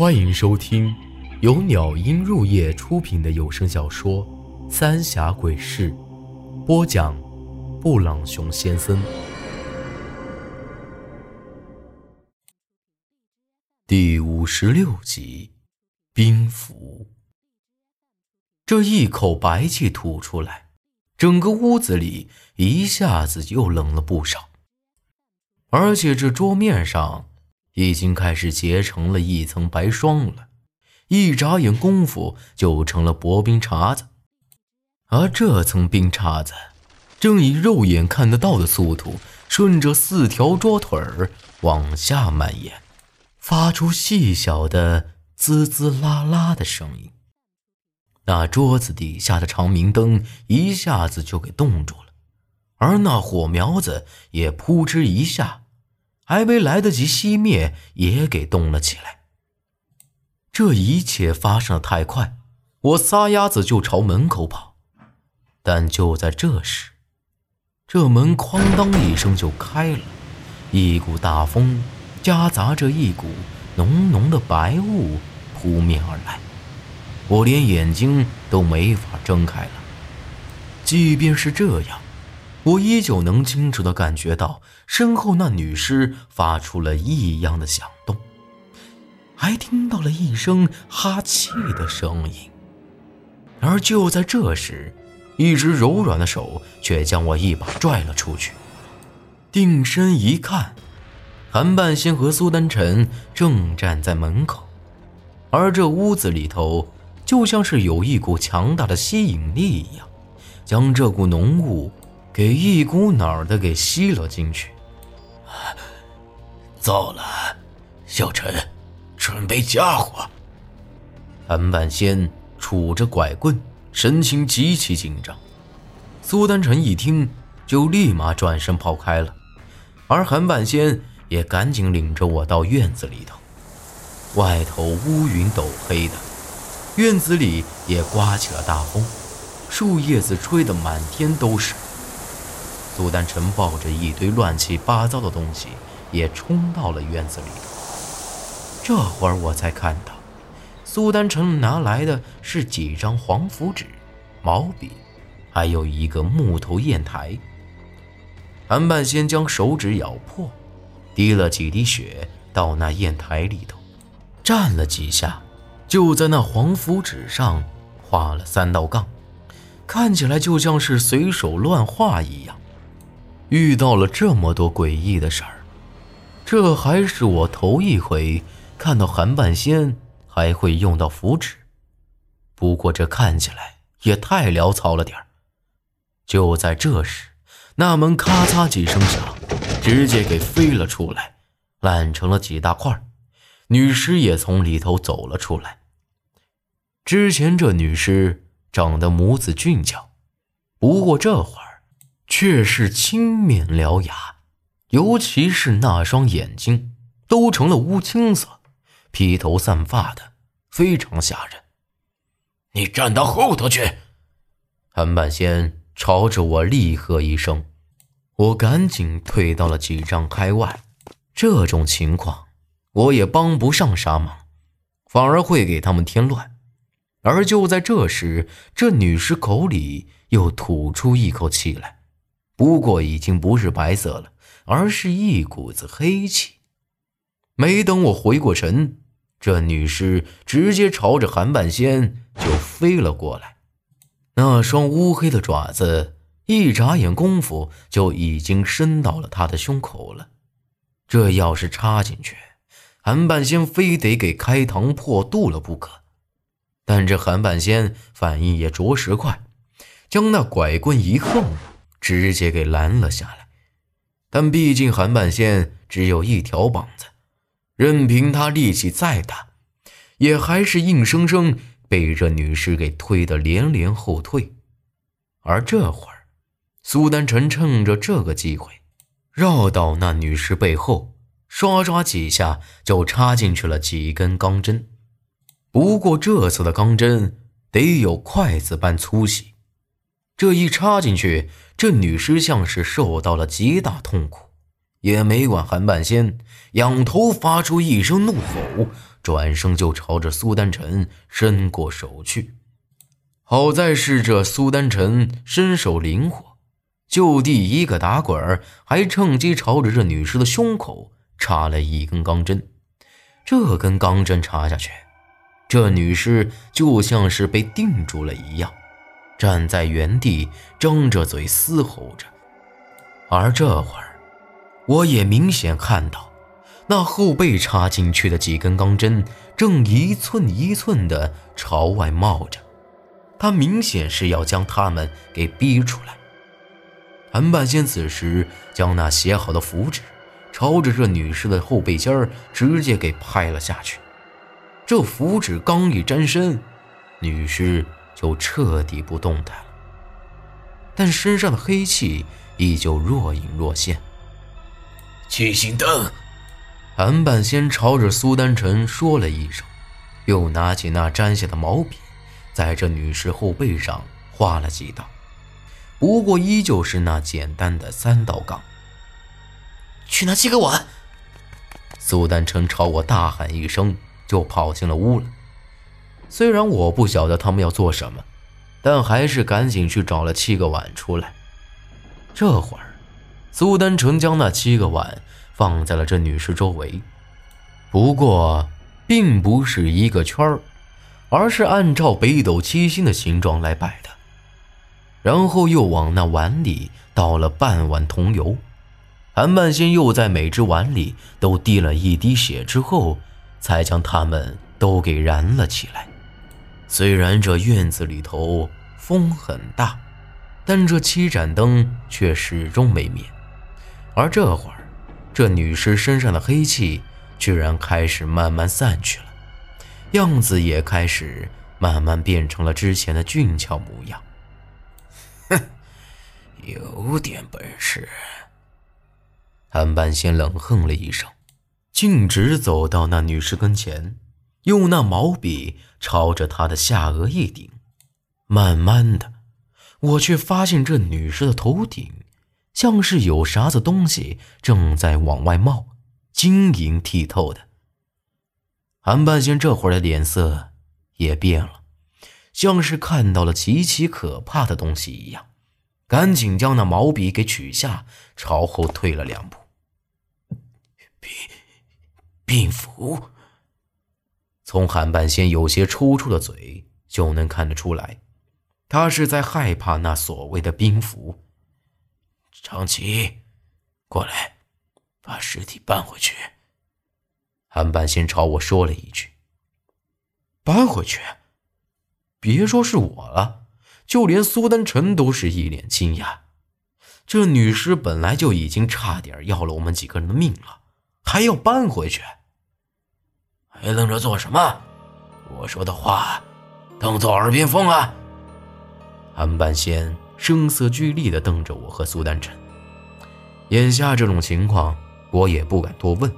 欢迎收听由鸟音入夜出品的有声小说《三峡鬼事》，播讲：布朗熊先生。第五十六集，冰符。这一口白气吐出来，整个屋子里一下子又冷了不少，而且这桌面上。已经开始结成了一层白霜了，一眨眼功夫就成了薄冰碴子，而这层冰碴子正以肉眼看得到的速度顺着四条桌腿儿往下蔓延，发出细小的滋滋啦啦的声音。那桌子底下的长明灯一下子就给冻住了，而那火苗子也扑哧一下。还没来得及熄灭，也给动了起来。这一切发生的太快，我撒丫子就朝门口跑。但就在这时，这门哐当一声就开了，一股大风夹杂着一股浓浓的白雾扑面而来，我连眼睛都没法睁开了。即便是这样。我依旧能清楚地感觉到身后那女尸发出了异样的响动，还听到了一声哈气的声音。而就在这时，一只柔软的手却将我一把拽了出去。定身一看，韩半仙和苏丹晨正站在门口，而这屋子里头就像是有一股强大的吸引力一样，将这股浓雾。给一股脑的给吸了进去。糟了，小陈，准备家伙。韩半仙杵着拐棍，神情极其紧张。苏丹晨一听，就立马转身跑开了，而韩半仙也赶紧领着我到院子里头。外头乌云斗黑的，院子里也刮起了大风，树叶子吹得满天都是。苏丹晨抱着一堆乱七八糟的东西，也冲到了院子里。这会儿我才看到，苏丹晨拿来的是几张黄符纸、毛笔，还有一个木头砚台。韩半仙将手指咬破，滴了几滴血到那砚台里头，蘸了几下，就在那黄符纸上画了三道杠，看起来就像是随手乱画一样。遇到了这么多诡异的事儿，这还是我头一回看到韩半仙还会用到符纸。不过这看起来也太潦草了点儿。就在这时，那门咔嚓几声响，直接给飞了出来，烂成了几大块。女尸也从里头走了出来。之前这女尸长得母子俊俏，不过这会儿。却是青面獠牙，尤其是那双眼睛，都成了乌青色，披头散发的，非常吓人。你站到后头去！韩半仙朝着我厉喝一声，我赶紧退到了几丈开外。这种情况，我也帮不上啥忙，反而会给他们添乱。而就在这时，这女尸口里又吐出一口气来。不过已经不是白色了，而是一股子黑气。没等我回过神，这女尸直接朝着韩半仙就飞了过来。那双乌黑的爪子，一眨眼功夫就已经伸到了他的胸口了。这要是插进去，韩半仙非得给开膛破肚了不可。但这韩半仙反应也着实快，将那拐棍一横。直接给拦了下来，但毕竟韩半仙只有一条膀子，任凭他力气再大，也还是硬生生被这女尸给推得连连后退。而这会儿，苏丹臣趁着这个机会，绕到那女尸背后，刷刷几下就插进去了几根钢针。不过这次的钢针得有筷子般粗细。这一插进去，这女尸像是受到了极大痛苦，也没管韩半仙，仰头发出一声怒吼，转身就朝着苏丹臣伸过手去。好在是这苏丹臣身手灵活，就地一个打滚儿还趁机朝着这女尸的胸口插了一根钢针。这根钢针插下去，这女尸就像是被定住了一样，站在原地，张着嘴嘶吼着。而这会儿。我也明显看到，那后背插进去的几根钢针正一寸一寸的朝外冒着，他明显是要将他们给逼出来。韩半仙此时将那写好的符纸朝着这女尸的后背尖儿直接给拍了下去，这符纸刚一沾身，女尸就彻底不动弹了，但身上的黑气依旧若隐若现。七星灯，韩半仙朝着苏丹臣说了一声，又拿起那粘下的毛笔，在这女尸后背上画了几道，不过依旧是那简单的三道杠。去拿七个碗。苏丹臣朝我大喊一声，就跑进了屋了。虽然我不晓得他们要做什么，但还是赶紧去找了七个碗出来。这会儿。苏丹成将那七个碗放在了这女尸周围，不过并不是一个圈儿，而是按照北斗七星的形状来摆的。然后又往那碗里倒了半碗桐油，韩半仙又在每只碗里都滴了一滴血之后，才将它们都给燃了起来。虽然这院子里头风很大，但这七盏灯却始终没灭。而这会儿，这女尸身上的黑气居然开始慢慢散去了，样子也开始慢慢变成了之前的俊俏模样。哼，有点本事。韩半仙冷哼了一声，径直走到那女尸跟前，用那毛笔朝着她的下颚一顶，慢慢的，我却发现这女尸的头顶。像是有啥子东西正在往外冒，晶莹剔透的。韩半仙这会儿的脸色也变了，像是看到了极其可怕的东西一样，赶紧将那毛笔给取下，朝后退了两步。病病符，从韩半仙有些抽搐的嘴就能看得出来，他是在害怕那所谓的兵符。长崎，过来，把尸体搬回去。韩半仙朝我说了一句：“搬回去。”别说是我了，就连苏丹臣都是一脸惊讶。这女尸本来就已经差点要了我们几个人的命了，还要搬回去？还愣着做什么？我说的话，当做耳边风啊！韩半仙。声色俱厉地瞪着我和苏丹晨，眼下这种情况，我也不敢多问，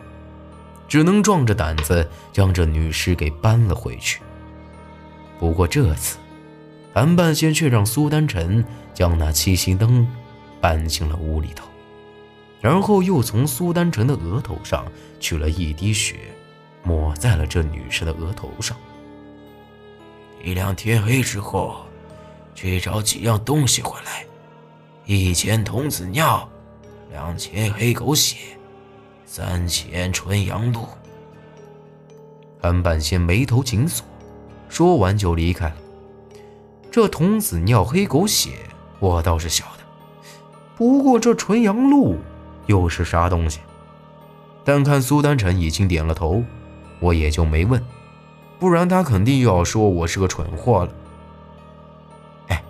只能壮着胆子将这女尸给搬了回去。不过这次，韩半仙却让苏丹晨将那七星灯搬进了屋里头，然后又从苏丹晨的额头上取了一滴血，抹在了这女尸的额头上。一两天黑之后。去找几样东西回来，一钱童子尿，两钱黑狗血，三钱纯阳露。韩半仙眉头紧锁，说完就离开了。这童子尿、黑狗血我倒是晓得，不过这纯阳露又是啥东西？但看苏丹晨已经点了头，我也就没问，不然他肯定又要说我是个蠢货了。哎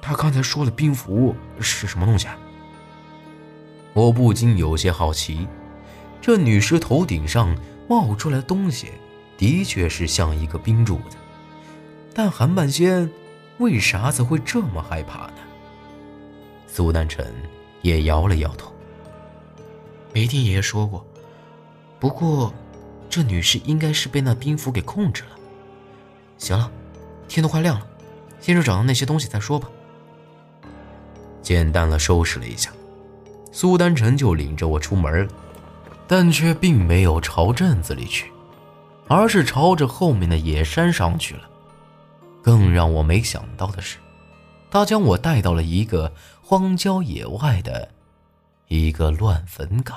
他刚才说的冰符是什么东西啊？我不禁有些好奇。这女尸头顶上冒出来的东西，的确是像一个冰柱子。但韩半仙为啥子会这么害怕呢？苏丹晨也摇了摇头。没听爷爷说过。不过，这女尸应该是被那冰符给控制了。行了，天都快亮了，先去找到那些东西再说吧。简单的收拾了一下，苏丹臣就领着我出门了，但却并没有朝镇子里去，而是朝着后面的野山上去了。更让我没想到的是，他将我带到了一个荒郊野外的一个乱坟岗。